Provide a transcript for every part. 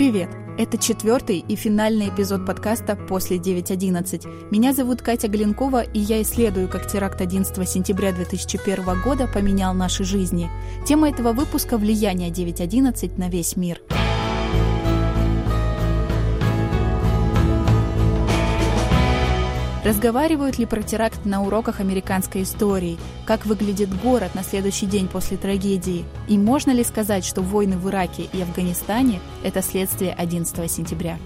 Привет! Это четвертый и финальный эпизод подкаста «После 9.11». Меня зовут Катя Глинкова, и я исследую, как теракт 11 сентября 2001 года поменял наши жизни. Тема этого выпуска – влияние 9.11 на весь мир. Разговаривают ли про теракт на уроках американской истории? Как выглядит город на следующий день после трагедии? И можно ли сказать, что войны в Ираке и Афганистане – это следствие 11 сентября?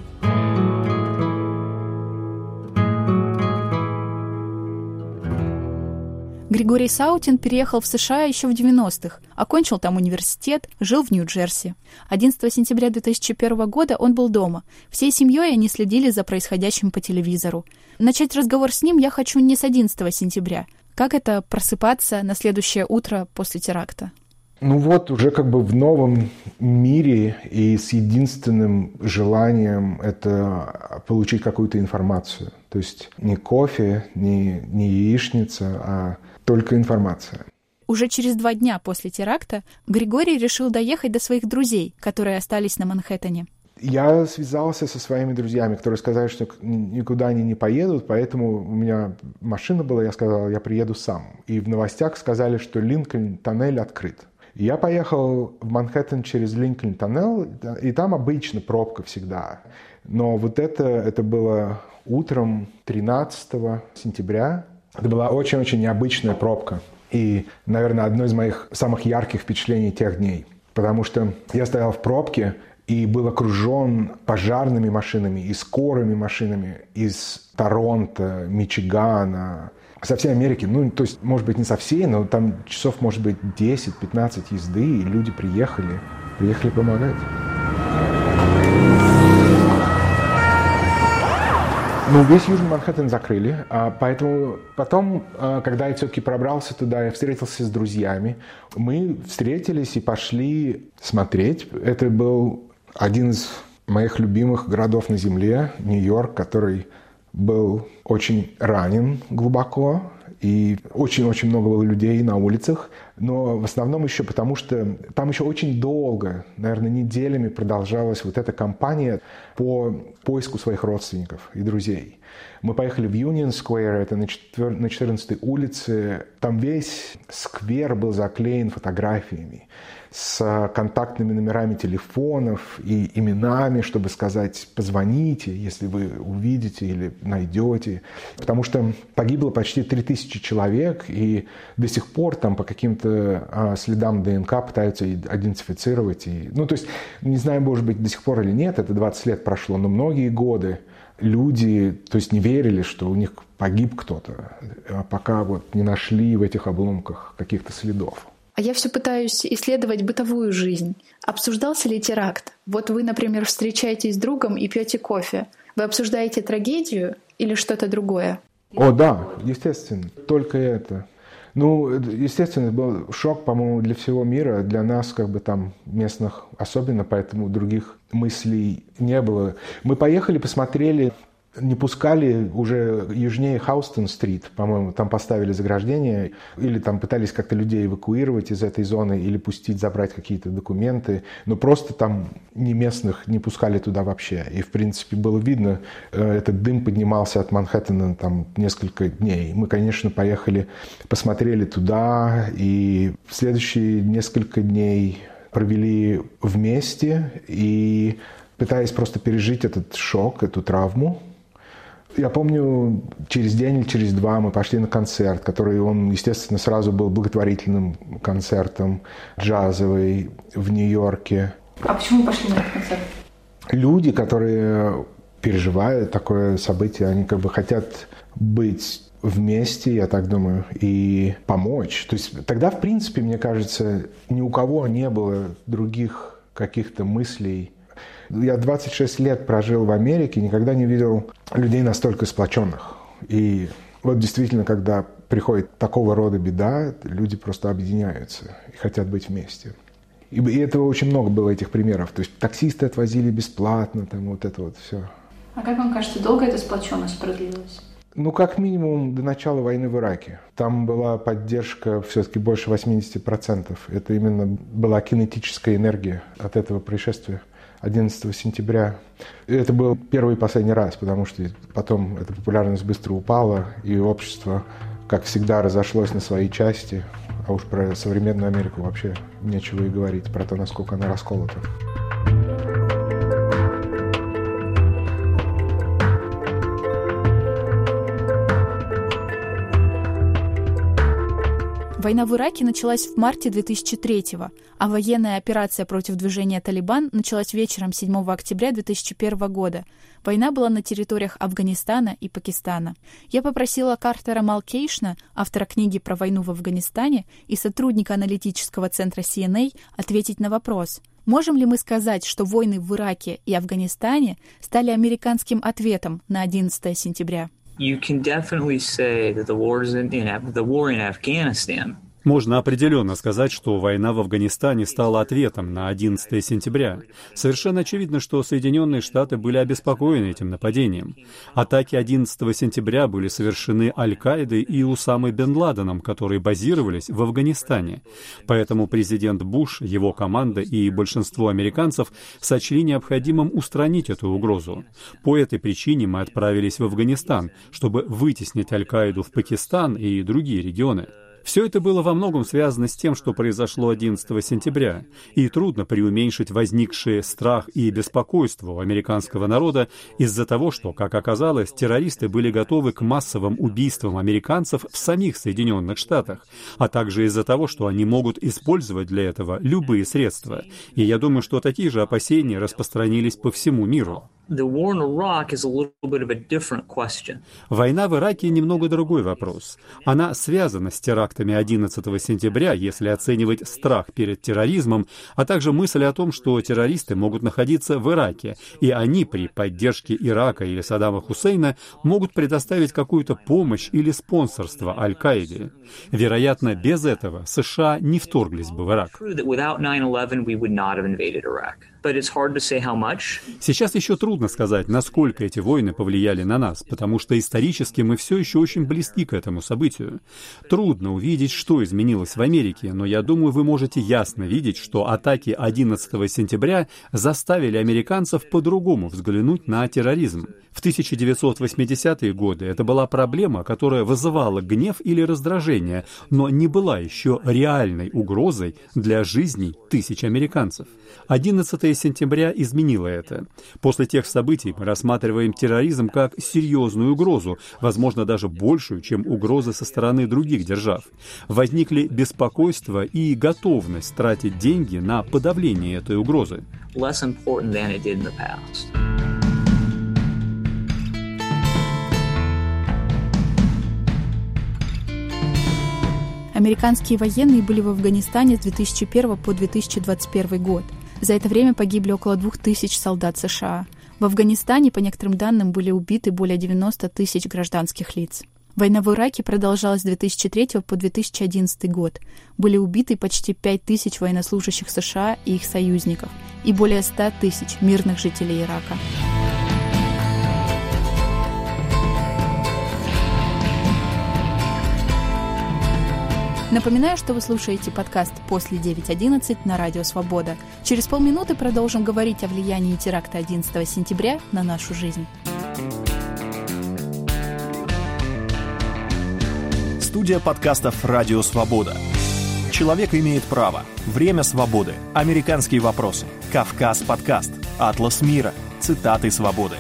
Григорий Саутин переехал в США еще в 90-х, окончил там университет, жил в Нью-Джерси. 11 сентября 2001 года он был дома. Всей семьей они следили за происходящим по телевизору. Начать разговор с ним я хочу не с 11 сентября. Как это просыпаться на следующее утро после теракта? Ну вот, уже как бы в новом мире и с единственным желанием это получить какую-то информацию. То есть не кофе, не, не яичница, а только информация. Уже через два дня после теракта Григорий решил доехать до своих друзей, которые остались на Манхэттене. Я связался со своими друзьями, которые сказали, что никуда они не поедут, поэтому у меня машина была, я сказал, я приеду сам. И в новостях сказали, что Линкольн тоннель открыт. Я поехал в Манхэттен через Линкольн тоннел, и там обычно пробка всегда. Но вот это, это было утром 13 сентября, это была очень-очень необычная пробка. И, наверное, одно из моих самых ярких впечатлений тех дней. Потому что я стоял в пробке и был окружен пожарными машинами и скорыми машинами из Торонто, Мичигана, со всей Америки. Ну, то есть, может быть, не со всей, но там часов, может быть, 10-15 езды, и люди приехали, приехали помогать. Ну, весь Южный Манхэттен закрыли, а, поэтому потом, а, когда я все-таки пробрался туда, я встретился с друзьями. Мы встретились и пошли смотреть. Это был один из моих любимых городов на Земле, Нью-Йорк, который был очень ранен глубоко, и очень-очень много было людей на улицах, но в основном еще потому, что там еще очень долго, наверное, неделями продолжалась вот эта кампания по поиску своих родственников и друзей. Мы поехали в Union Square, это на 14 улице, там весь сквер был заклеен фотографиями с контактными номерами телефонов и именами, чтобы сказать «позвоните, если вы увидите или найдете». Потому что погибло почти 3000 человек, и до сих пор там по каким-то а, следам ДНК пытаются идентифицировать. И, ну, то есть, не знаю, может быть, до сих пор или нет, это 20 лет прошло, но многие годы люди, то есть не верили, что у них погиб кто-то, а пока вот не нашли в этих обломках каких-то следов. А я все пытаюсь исследовать бытовую жизнь. Обсуждался ли теракт? Вот вы, например, встречаетесь с другом и пьете кофе. Вы обсуждаете трагедию или что-то другое? О, да, естественно, только это. Ну, естественно, был шок, по-моему, для всего мира, для нас, как бы там местных особенно, поэтому других мыслей не было. Мы поехали, посмотрели не пускали уже южнее Хаустон-стрит, по-моему, там поставили заграждение, или там пытались как-то людей эвакуировать из этой зоны, или пустить забрать какие-то документы, но просто там не местных не пускали туда вообще. И, в принципе, было видно, э, этот дым поднимался от Манхэттена там несколько дней. Мы, конечно, поехали, посмотрели туда, и в следующие несколько дней провели вместе и пытаясь просто пережить этот шок, эту травму, я помню, через день или через два мы пошли на концерт, который он, естественно, сразу был благотворительным концертом, джазовый в Нью-Йорке. А почему пошли на этот концерт? Люди, которые переживают такое событие, они как бы хотят быть вместе, я так думаю, и помочь. То есть тогда, в принципе, мне кажется, ни у кого не было других каких-то мыслей я 26 лет прожил в Америке, никогда не видел людей настолько сплоченных. И вот действительно, когда приходит такого рода беда, люди просто объединяются и хотят быть вместе. И, и этого очень много было, этих примеров. То есть таксисты отвозили бесплатно, там вот это вот все. А как вам кажется, долго эта сплоченность продлилась? Ну, как минимум до начала войны в Ираке. Там была поддержка все-таки больше 80%. Это именно была кинетическая энергия от этого происшествия 11 сентября. Это был первый и последний раз, потому что потом эта популярность быстро упала, и общество, как всегда, разошлось на свои части. А уж про современную Америку вообще нечего и говорить, про то, насколько она расколота. Война в Ираке началась в марте 2003 а военная операция против движения «Талибан» началась вечером 7 октября 2001 года. Война была на территориях Афганистана и Пакистана. Я попросила Картера Малкейшна, автора книги про войну в Афганистане и сотрудника аналитического центра CNA, ответить на вопрос – Можем ли мы сказать, что войны в Ираке и Афганистане стали американским ответом на 11 сентября? You can definitely say that the in, in the war in Afghanistan Можно определенно сказать, что война в Афганистане стала ответом на 11 сентября. Совершенно очевидно, что Соединенные Штаты были обеспокоены этим нападением. Атаки 11 сентября были совершены Аль-Каидой и Усамой бен Ладеном, которые базировались в Афганистане. Поэтому президент Буш, его команда и большинство американцев сочли необходимым устранить эту угрозу. По этой причине мы отправились в Афганистан, чтобы вытеснить Аль-Каиду в Пакистан и другие регионы. Все это было во многом связано с тем, что произошло 11 сентября, и трудно преуменьшить возникшие страх и беспокойство у американского народа из-за того, что, как оказалось, террористы были готовы к массовым убийствам американцев в самих Соединенных Штатах, а также из-за того, что они могут использовать для этого любые средства. И я думаю, что такие же опасения распространились по всему миру. Война в Ираке немного другой вопрос. Она связана с терактами 11 сентября, если оценивать страх перед терроризмом, а также мысль о том, что террористы могут находиться в Ираке, и они при поддержке Ирака или Саддама Хусейна могут предоставить какую-то помощь или спонсорство Аль-Каиде. Вероятно, без этого США не вторглись бы в Ирак. Сейчас еще трудно сказать, насколько эти войны повлияли на нас, потому что исторически мы все еще очень близки к этому событию. Трудно увидеть, что изменилось в Америке, но я думаю, вы можете ясно видеть, что атаки 11 сентября заставили американцев по-другому взглянуть на терроризм. В 1980-е годы это была проблема, которая вызывала гнев или раздражение, но не была еще реальной угрозой для жизней тысяч американцев. 11 сентября изменило это. После тех событий мы рассматриваем терроризм как серьезную угрозу, возможно, даже большую, чем угрозы со стороны других держав. Возникли беспокойство и готовность тратить деньги на подавление этой угрозы. Американские военные были в Афганистане с 2001 по 2021 год. За это время погибли около 2000 солдат США. В Афганистане, по некоторым данным, были убиты более 90 тысяч гражданских лиц. Война в Ираке продолжалась с 2003 по 2011 год. Были убиты почти 5 тысяч военнослужащих США и их союзников и более 100 тысяч мирных жителей Ирака. Напоминаю, что вы слушаете подкаст «После 9.11» на Радио Свобода. Через полминуты продолжим говорить о влиянии теракта 11 сентября на нашу жизнь. Студия подкастов «Радио Свобода». Человек имеет право. Время свободы. Американские вопросы. Кавказ подкаст. Атлас мира. Цитаты свободы.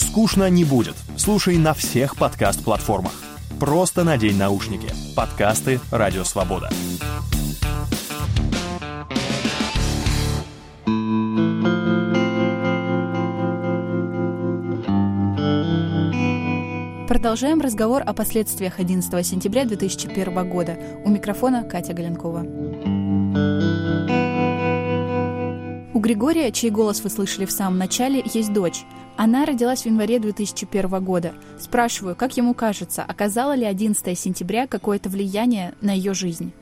Скучно не будет. Слушай на всех подкаст-платформах. Просто надень наушники. Подкасты «Радио Свобода». Продолжаем разговор о последствиях 11 сентября 2001 года. У микрофона Катя Галенкова. У Григория, чей голос вы слышали в самом начале, есть дочь. Она родилась в январе 2001 года. Спрашиваю, как ему кажется, оказало ли 11 сентября какое-то влияние на ее жизнь?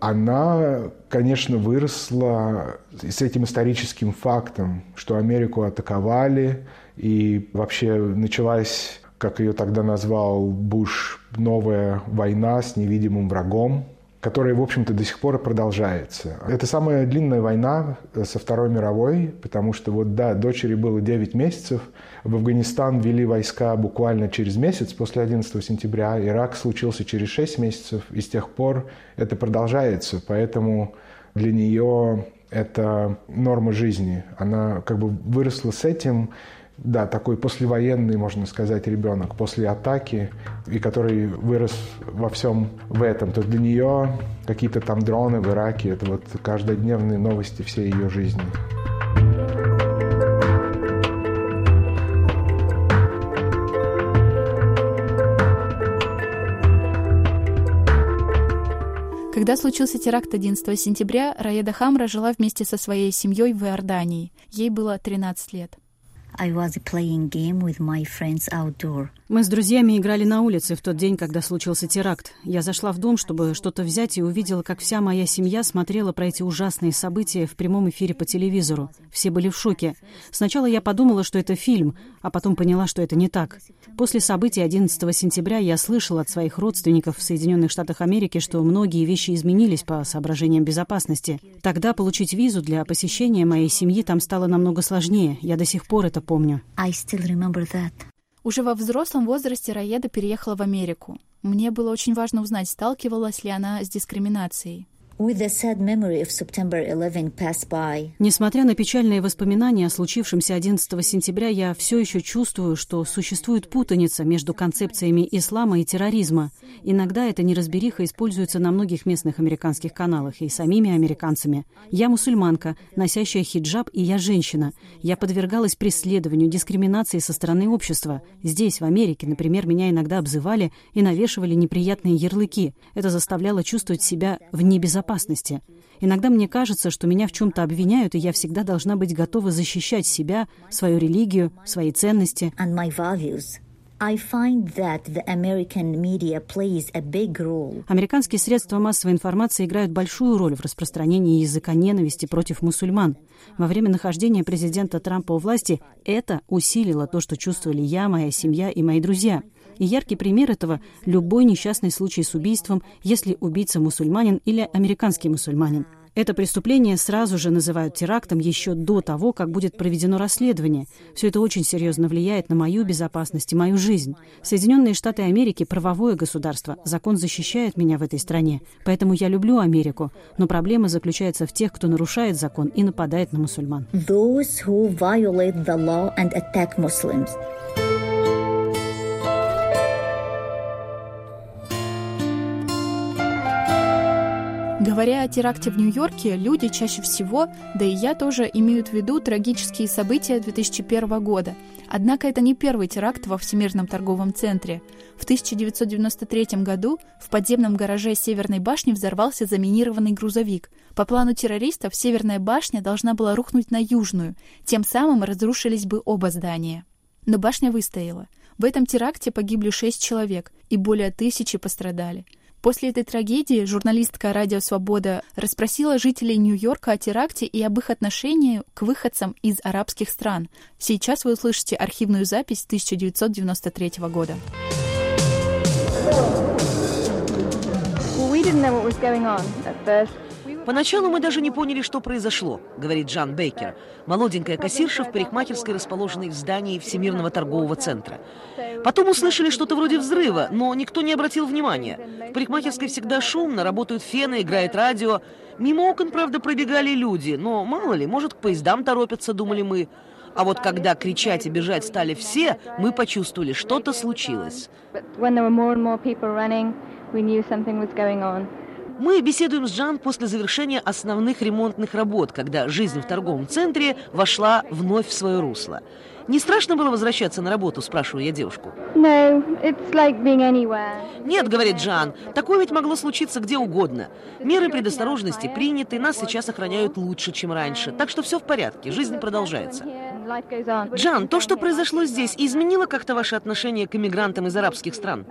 Она, конечно, выросла с этим историческим фактом, что Америку атаковали, и вообще началась, как ее тогда назвал Буш, новая война с невидимым врагом. Которая, в общем-то, до сих пор продолжается. Это самая длинная война э, со Второй мировой, потому что вот, да, дочери было 9 месяцев, в Афганистан ввели войска буквально через месяц после 11 сентября, Ирак случился через 6 месяцев, и с тех пор это продолжается, поэтому для нее это норма жизни. Она как бы выросла с этим, да, такой послевоенный, можно сказать, ребенок после атаки, и который вырос во всем в этом. То есть для нее какие-то там дроны в Ираке, это вот каждодневные новости всей ее жизни. Когда случился теракт 11 сентября, Раеда Хамра жила вместе со своей семьей в Иордании. Ей было 13 лет. Мы с друзьями играли на улице в тот день, когда случился теракт. Я зашла в дом, чтобы что-то взять, и увидела, как вся моя семья смотрела про эти ужасные события в прямом эфире по телевизору. Все были в шоке. Сначала я подумала, что это фильм, а потом поняла, что это не так. После событий 11 сентября я слышала от своих родственников в Соединенных Штатах Америки, что многие вещи изменились по соображениям безопасности. Тогда получить визу для посещения моей семьи там стало намного сложнее. Я до сих пор это помню. I still remember that. Уже во взрослом возрасте Раеда переехала в Америку. Мне было очень важно узнать, сталкивалась ли она с дискриминацией. With the sad memory of September 11 passed by, Несмотря на печальные воспоминания о случившемся 11 сентября, я все еще чувствую, что существует путаница между концепциями ислама и терроризма. Иногда эта неразбериха используется на многих местных американских каналах и самими американцами. Я мусульманка, носящая хиджаб, и я женщина. Я подвергалась преследованию, дискриминации со стороны общества. Здесь, в Америке, например, меня иногда обзывали и навешивали неприятные ярлыки. Это заставляло чувствовать себя в небезопасности. Иногда мне кажется, что меня в чем-то обвиняют, и я всегда должна быть готова защищать себя, свою религию, свои ценности. Американские средства массовой информации играют большую роль в распространении языка ненависти против мусульман. Во время нахождения президента Трампа у власти это усилило то, что чувствовали я, моя семья и мои друзья. И яркий пример этого – любой несчастный случай с убийством, если убийца мусульманин или американский мусульманин. Это преступление сразу же называют терактом еще до того, как будет проведено расследование. Все это очень серьезно влияет на мою безопасность и мою жизнь. Соединенные Штаты Америки – правовое государство. Закон защищает меня в этой стране. Поэтому я люблю Америку. Но проблема заключается в тех, кто нарушает закон и нападает на мусульман. Those who violate the law and attack Muslims. Говоря о теракте в Нью-Йорке, люди чаще всего, да и я тоже, имеют в виду трагические события 2001 года. Однако это не первый теракт во Всемирном торговом центре. В 1993 году в подземном гараже Северной башни взорвался заминированный грузовик. По плану террористов Северная башня должна была рухнуть на Южную, тем самым разрушились бы оба здания. Но башня выстояла. В этом теракте погибли шесть человек, и более тысячи пострадали. После этой трагедии журналистка «Радио Свобода» расспросила жителей Нью-Йорка о теракте и об их отношении к выходцам из арабских стран. Сейчас вы услышите архивную запись 1993 года. Well, we didn't know what was going on at first. Поначалу мы даже не поняли, что произошло, говорит Джан Бейкер, молоденькая кассирша в парикмахерской, расположенной в здании Всемирного торгового центра. Потом услышали что-то вроде взрыва, но никто не обратил внимания. В парикмахерской всегда шумно, работают фены, играет радио. Мимо окон, правда, пробегали люди, но мало ли, может, к поездам торопятся, думали мы. А вот когда кричать и бежать стали все, мы почувствовали, что-то случилось. Мы беседуем с Жан после завершения основных ремонтных работ, когда жизнь в торговом центре вошла вновь в свое русло. Не страшно было возвращаться на работу, спрашиваю я девушку. No, it's like being anywhere. Нет, говорит Жан, такое ведь могло случиться где угодно. Меры предосторожности приняты, нас сейчас охраняют лучше, чем раньше. Так что все в порядке, жизнь продолжается. Джан, то, что произошло здесь, изменило как-то ваше отношение к иммигрантам из арабских стран?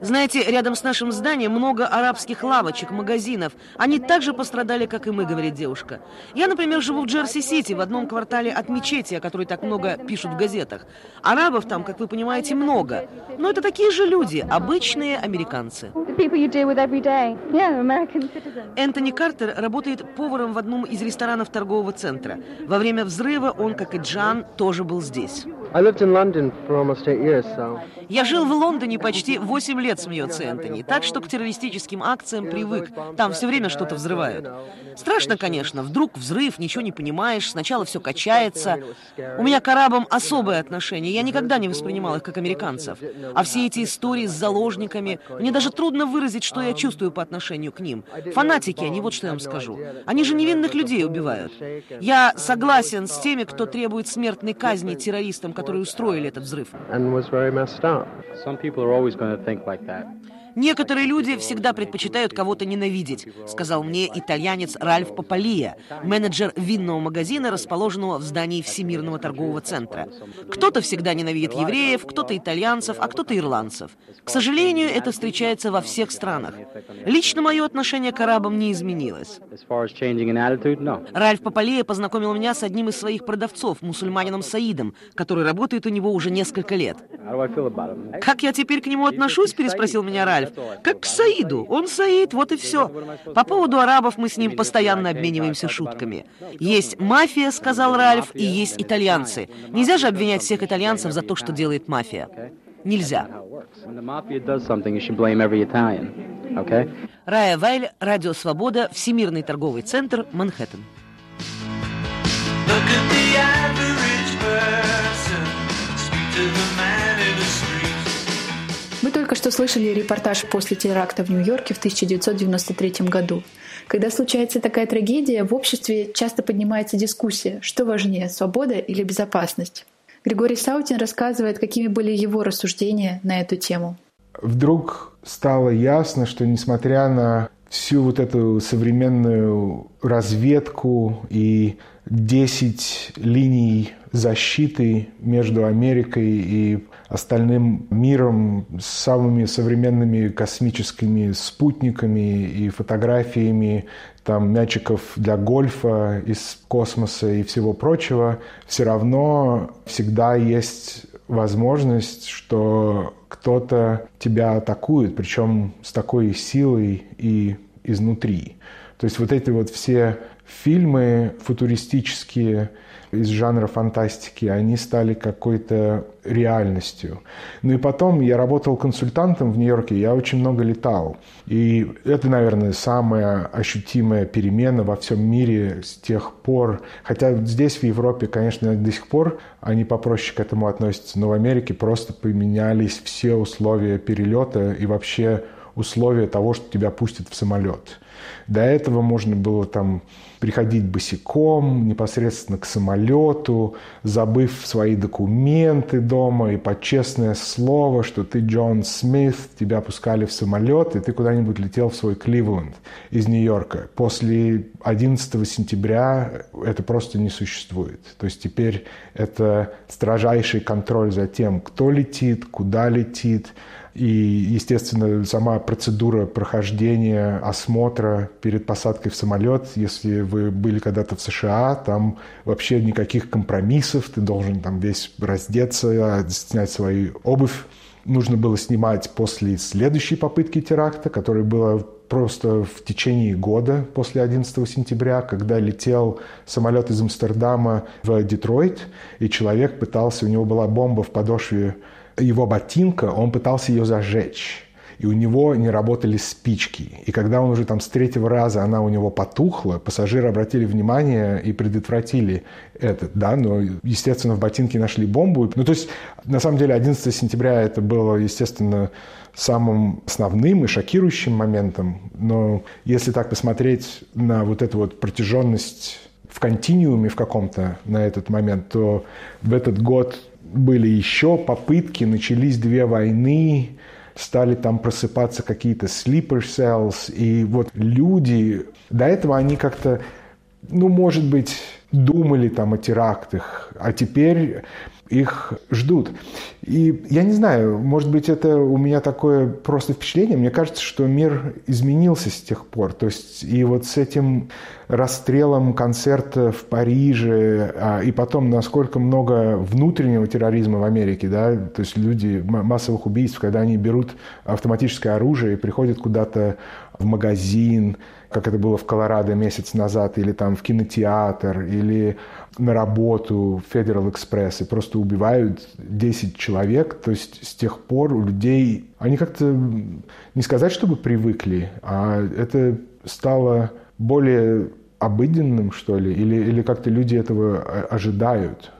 Знаете, рядом с нашим зданием много арабских лавочек, магазинов. Они так же пострадали, как и мы, говорит девушка. Я, например, живу в Джерси-Сити, в одном квартале от мечети, о которой так так много пишут в газетах. Арабов там, как вы понимаете, много. Но это такие же люди, обычные американцы. Энтони Картер работает поваром в одном из ресторанов торгового центра. Во время взрыва он, как и Джан, тоже был здесь. Я жил в Лондоне почти 8 лет, смеется Энтони, так что к террористическим акциям привык. Там все время что-то взрывают. Страшно, конечно, вдруг взрыв, ничего не понимаешь, сначала все качается. У меня к арабам особое отношение, я никогда не воспринимал их как американцев. А все эти истории с заложниками, мне даже трудно выразить, что я чувствую по отношению к ним. Фанатики они, вот что я вам скажу. Они же невинных людей убивают. Я согласен с теми, кто требует смертной казни террористам, которые устроили этот взрыв. Некоторые люди всегда предпочитают кого-то ненавидеть, сказал мне итальянец Ральф Папалия, менеджер винного магазина, расположенного в здании Всемирного торгового центра. Кто-то всегда ненавидит евреев, кто-то итальянцев, а кто-то ирландцев. К сожалению, это встречается во всех странах. Лично мое отношение к арабам не изменилось. Ральф Папалия познакомил меня с одним из своих продавцов, мусульманином Саидом, который работает у него уже несколько лет. «Как я теперь к нему отношусь?» – переспросил меня Ральф. Ральф. Как к Саиду. Он Саид, вот и все. По поводу арабов мы с ним постоянно обмениваемся шутками. Есть мафия, сказал Ральф, и есть итальянцы. Нельзя же обвинять всех итальянцев за то, что делает мафия. Нельзя. Рая Вайль, Радио Свобода, Всемирный торговый центр, Манхэттен. Look at the average person, speak to the man только что слышали репортаж после теракта в Нью-Йорке в 1993 году. Когда случается такая трагедия, в обществе часто поднимается дискуссия, что важнее, свобода или безопасность. Григорий Саутин рассказывает, какими были его рассуждения на эту тему. Вдруг стало ясно, что несмотря на всю вот эту современную разведку и 10 линий защиты между Америкой и остальным миром с самыми современными космическими спутниками и фотографиями там мячиков для гольфа из космоса и всего прочего, все равно всегда есть возможность, что кто-то тебя атакует, причем с такой силой и изнутри. То есть вот эти вот все фильмы футуристические, из жанра фантастики, они стали какой-то реальностью. Ну и потом я работал консультантом в Нью-Йорке, я очень много летал. И это, наверное, самая ощутимая перемена во всем мире с тех пор. Хотя здесь, в Европе, конечно, до сих пор они попроще к этому относятся, но в Америке просто поменялись все условия перелета и вообще условия того, что тебя пустят в самолет. До этого можно было там приходить босиком непосредственно к самолету, забыв свои документы дома и под честное слово, что ты Джон Смит, тебя пускали в самолет, и ты куда-нибудь летел в свой Кливленд из Нью-Йорка. После 11 сентября это просто не существует. То есть теперь это строжайший контроль за тем, кто летит, куда летит, и, естественно, сама процедура прохождения осмотра перед посадкой в самолет, если вы были когда-то в США, там вообще никаких компромиссов, ты должен там весь раздеться, снять свою обувь. Нужно было снимать после следующей попытки теракта, которая была просто в течение года после 11 сентября, когда летел самолет из Амстердама в Детройт, и человек пытался, у него была бомба в подошве его ботинка, он пытался ее зажечь и у него не работали спички. И когда он уже там с третьего раза она у него потухла, пассажиры обратили внимание и предотвратили это, да, но, естественно, в ботинке нашли бомбу. Ну, то есть, на самом деле, 11 сентября это было, естественно, самым основным и шокирующим моментом. Но если так посмотреть на вот эту вот протяженность в континууме в каком-то на этот момент, то в этот год были еще попытки, начались две войны, стали там просыпаться какие-то sleeper cells, и вот люди, до этого они как-то, ну, может быть, думали там о терактах, а теперь их ждут. И я не знаю, может быть, это у меня такое просто впечатление. Мне кажется, что мир изменился с тех пор. То есть и вот с этим расстрелом концерта в Париже, а, и потом насколько много внутреннего терроризма в Америке, да, то есть люди, массовых убийств, когда они берут автоматическое оружие и приходят куда-то в магазин, как это было в Колорадо месяц назад, или там в кинотеатр, или на работу в Federal Express, и просто убивают 10 человек. То есть с тех пор у людей, они как-то, не сказать, чтобы привыкли, а это стало более обыденным, что ли, или, или как-то люди этого ожидают.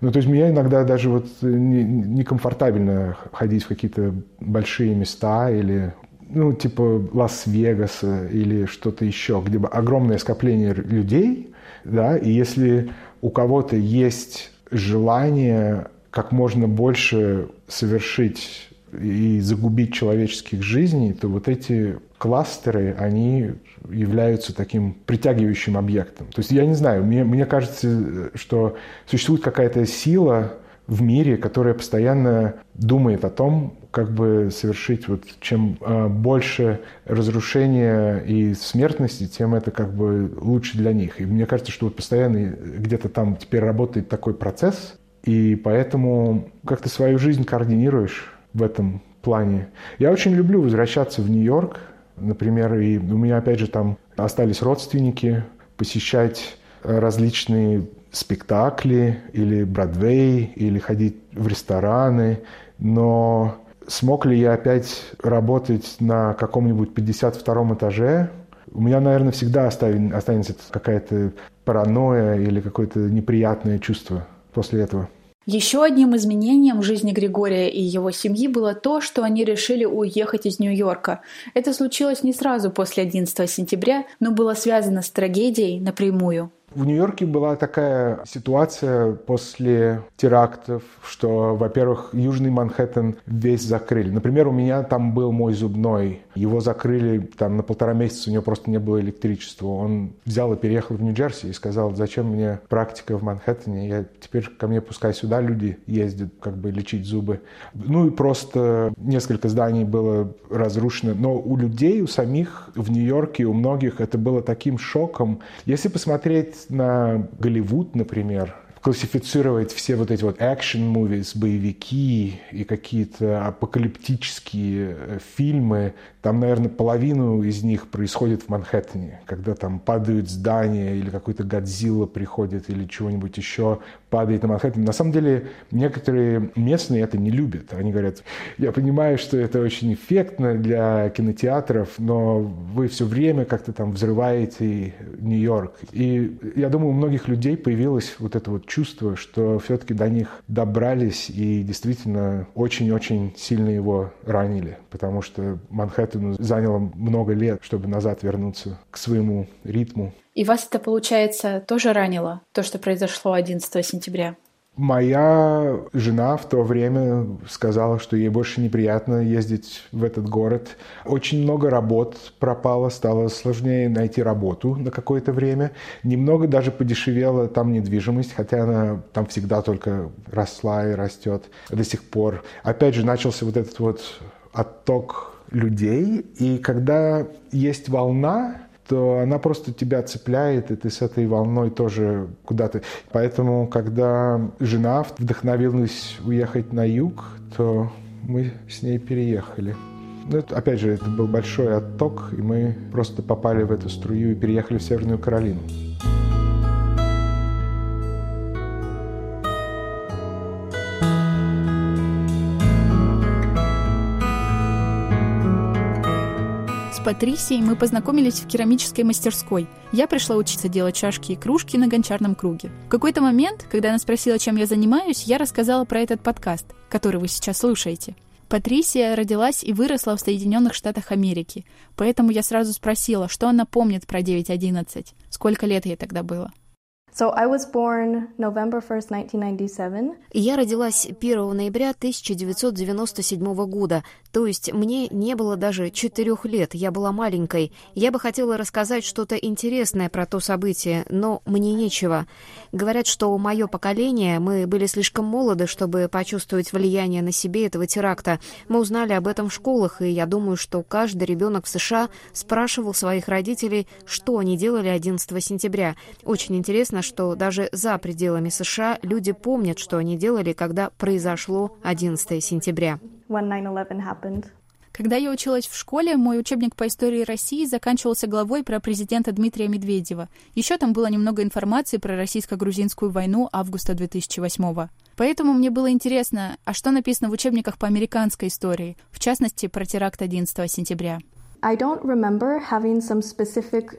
Ну, то есть меня иногда даже вот некомфортабельно не ходить в какие-то большие места или ну, типа Лас-Вегаса или что-то еще, где огромное скопление людей, да, и если у кого-то есть желание как можно больше совершить и загубить человеческих жизней, то вот эти кластеры, они являются таким притягивающим объектом. То есть я не знаю, мне, мне кажется, что существует какая-то сила в мире, которая постоянно думает о том, как бы совершить вот чем э, больше разрушения и смертности, тем это как бы лучше для них. И мне кажется, что вот постоянно где-то там теперь работает такой процесс, и поэтому как ты свою жизнь координируешь в этом плане. Я очень люблю возвращаться в Нью-Йорк, например, и у меня опять же там остались родственники, посещать различные спектакли или Бродвей, или ходить в рестораны, но смог ли я опять работать на каком-нибудь 52 этаже? У меня, наверное, всегда останется какая-то паранойя или какое-то неприятное чувство после этого. Еще одним изменением в жизни Григория и его семьи было то, что они решили уехать из Нью-Йорка. Это случилось не сразу после 11 сентября, но было связано с трагедией напрямую. В Нью-Йорке была такая ситуация после терактов, что, во-первых, Южный Манхэттен весь закрыли. Например, у меня там был мой зубной. Его закрыли там на полтора месяца, у него просто не было электричества. Он взял и переехал в Нью-Джерси и сказал, зачем мне практика в Манхэттене, я теперь ко мне пускай сюда люди ездят, как бы лечить зубы. Ну и просто несколько зданий было разрушено. Но у людей, у самих в Нью-Йорке, у многих это было таким шоком. Если посмотреть на Голливуд, например, классифицировать все вот эти вот action movies, боевики и какие-то апокалиптические э, фильмы, там, наверное, половину из них происходит в Манхэттене, когда там падают здания или какой-то Годзилла приходит или чего-нибудь еще падает на Манхэттен. На самом деле, некоторые местные это не любят. Они говорят, я понимаю, что это очень эффектно для кинотеатров, но вы все время как-то там взрываете Нью-Йорк. И я думаю, у многих людей появилось вот это вот чувство, что все-таки до них добрались и действительно очень-очень сильно его ранили, потому что Манхэттену заняло много лет, чтобы назад вернуться к своему ритму. И вас это, получается, тоже ранило, то, что произошло 11 сентября? Моя жена в то время сказала, что ей больше неприятно ездить в этот город. Очень много работ пропало, стало сложнее найти работу на какое-то время. Немного даже подешевела там недвижимость, хотя она там всегда только росла и растет до сих пор. Опять же, начался вот этот вот отток людей, и когда есть волна, то она просто тебя цепляет, и ты с этой волной тоже куда-то. Поэтому, когда жена вдохновилась уехать на юг, то мы с ней переехали. Ну, это, опять же, это был большой отток, и мы просто попали в эту струю и переехали в Северную Каролину. Патрисией мы познакомились в керамической мастерской. Я пришла учиться делать чашки и кружки на гончарном круге. В какой-то момент, когда она спросила, чем я занимаюсь, я рассказала про этот подкаст, который вы сейчас слушаете. Патрисия родилась и выросла в Соединенных Штатах Америки, поэтому я сразу спросила, что она помнит про 9.11, сколько лет ей тогда было. So I was born November 1st, 1997. Я родилась 1 ноября 1997 года, то есть мне не было даже четырех лет, я была маленькой. Я бы хотела рассказать что-то интересное про то событие, но мне нечего. Говорят, что мое поколение, мы были слишком молоды, чтобы почувствовать влияние на себе этого теракта. Мы узнали об этом в школах, и я думаю, что каждый ребенок в США спрашивал своих родителей, что они делали 11 сентября. Очень интересно, что даже за пределами США люди помнят, что они делали, когда произошло 11 сентября. Когда я училась в школе, мой учебник по истории России заканчивался главой про президента Дмитрия Медведева. Еще там было немного информации про российско-грузинскую войну августа 2008 -го. Поэтому мне было интересно, а что написано в учебниках по американской истории, в частности, про теракт 11 сентября.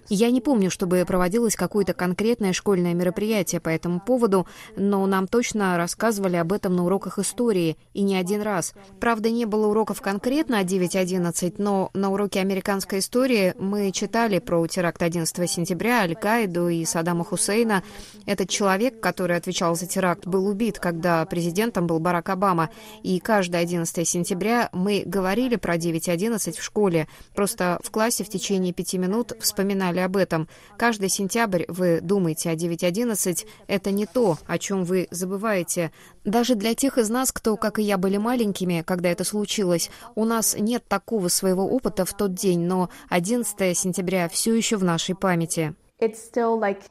Я не помню, чтобы проводилось какое-то конкретное школьное мероприятие по этому поводу, но нам точно рассказывали об этом на уроках истории, и не один раз. Правда, не было уроков конкретно о 9.11, но на уроке американской истории мы читали про теракт 11 сентября, Аль-Каиду и Саддама Хусейна. Этот человек, который отвечал за теракт, был убит, когда президентом был Барак Обама. И каждое 11 сентября мы говорили про 9.11 в школе, просто Просто в классе в течение пяти минут вспоминали об этом. Каждый сентябрь вы думаете о 9.11. Это не то, о чем вы забываете. Даже для тех из нас, кто, как и я, были маленькими, когда это случилось, у нас нет такого своего опыта в тот день, но 11 сентября все еще в нашей памяти. Like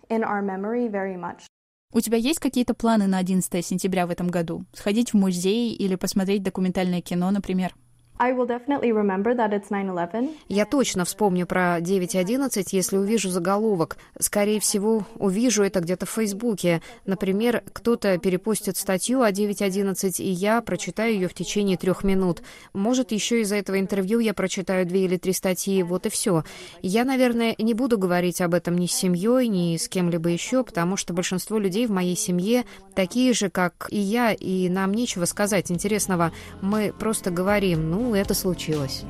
у тебя есть какие-то планы на 11 сентября в этом году? Сходить в музей или посмотреть документальное кино, например? Я точно вспомню про 9.11, если увижу заголовок. Скорее всего, увижу это где-то в Фейсбуке. Например, кто-то перепостит статью о 9.11, и я прочитаю ее в течение трех минут. Может, еще из-за этого интервью я прочитаю две или три статьи, вот и все. Я, наверное, не буду говорить об этом ни с семьей, ни с кем-либо еще, потому что большинство людей в моей семье такие же, как и я, и нам нечего сказать интересного. Мы просто говорим, ну, это случилось.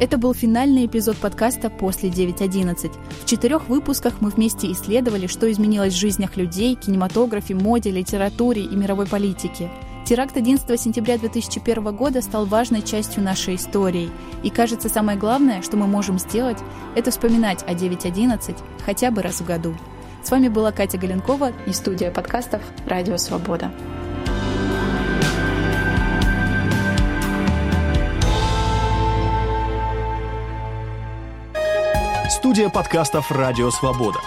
Это был финальный эпизод подкаста «После 9.11». В четырех выпусках мы вместе исследовали, что изменилось в жизнях людей, кинематографе, моде, литературе и мировой политике – Теракт 11 сентября 2001 года стал важной частью нашей истории. И кажется, самое главное, что мы можем сделать, это вспоминать о 9.11 хотя бы раз в году. С вами была Катя Галенкова и студия подкастов «Радио Свобода». Студия подкастов «Радио Свобода».